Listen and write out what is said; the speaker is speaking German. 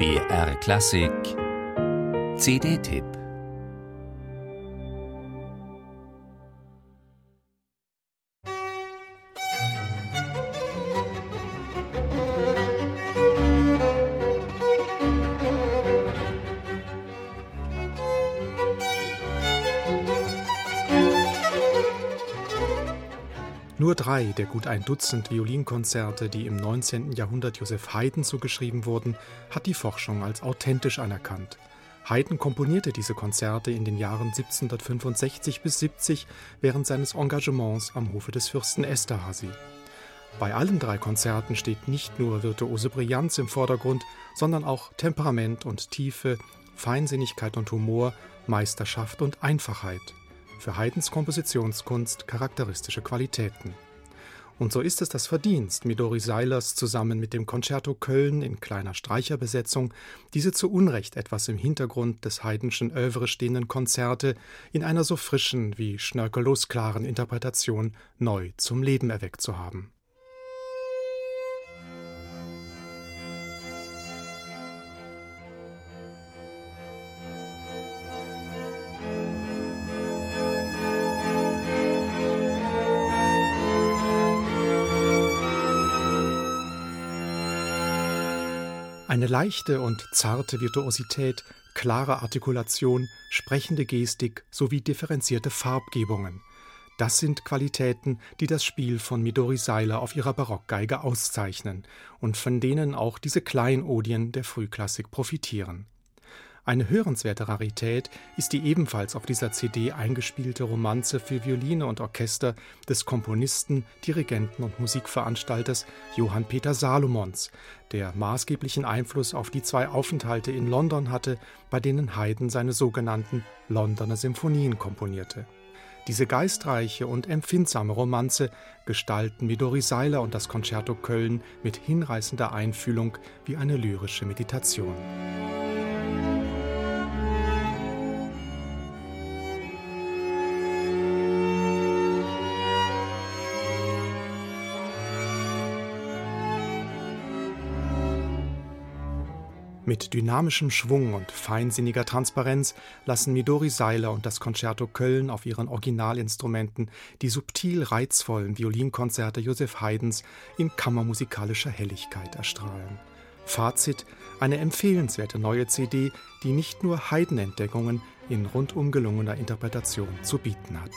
BR Klassik. CD-Tipp Nur drei der gut ein Dutzend Violinkonzerte, die im 19. Jahrhundert Joseph Haydn zugeschrieben wurden, hat die Forschung als authentisch anerkannt. Haydn komponierte diese Konzerte in den Jahren 1765 bis 70 während seines Engagements am Hofe des Fürsten Esterhazy. Bei allen drei Konzerten steht nicht nur virtuose Brillanz im Vordergrund, sondern auch Temperament und Tiefe, Feinsinnigkeit und Humor, Meisterschaft und Einfachheit für Haydns Kompositionskunst charakteristische Qualitäten. Und so ist es das Verdienst Midori Seilers zusammen mit dem Concerto Köln in kleiner Streicherbesetzung, diese zu Unrecht etwas im Hintergrund des Haydnschen Övre stehenden Konzerte in einer so frischen wie schnörkellos klaren Interpretation neu zum Leben erweckt zu haben. Eine leichte und zarte Virtuosität, klare Artikulation, sprechende Gestik sowie differenzierte Farbgebungen. Das sind Qualitäten, die das Spiel von Midori Seiler auf ihrer Barockgeige auszeichnen und von denen auch diese Kleinodien der Frühklassik profitieren. Eine hörenswerte Rarität ist die ebenfalls auf dieser CD eingespielte Romanze für Violine und Orchester des Komponisten, Dirigenten und Musikveranstalters Johann Peter Salomons, der maßgeblichen Einfluss auf die zwei Aufenthalte in London hatte, bei denen Haydn seine sogenannten Londoner Symphonien komponierte. Diese geistreiche und empfindsame Romanze gestalten Midori Seiler und das Concerto Köln mit hinreißender Einfühlung wie eine lyrische Meditation. Mit dynamischem Schwung und feinsinniger Transparenz lassen Midori Seiler und das Concerto Köln auf ihren Originalinstrumenten die subtil reizvollen Violinkonzerte Joseph Haydns in kammermusikalischer Helligkeit erstrahlen. Fazit: eine empfehlenswerte neue CD, die nicht nur Haydn-Entdeckungen in rundum gelungener Interpretation zu bieten hat.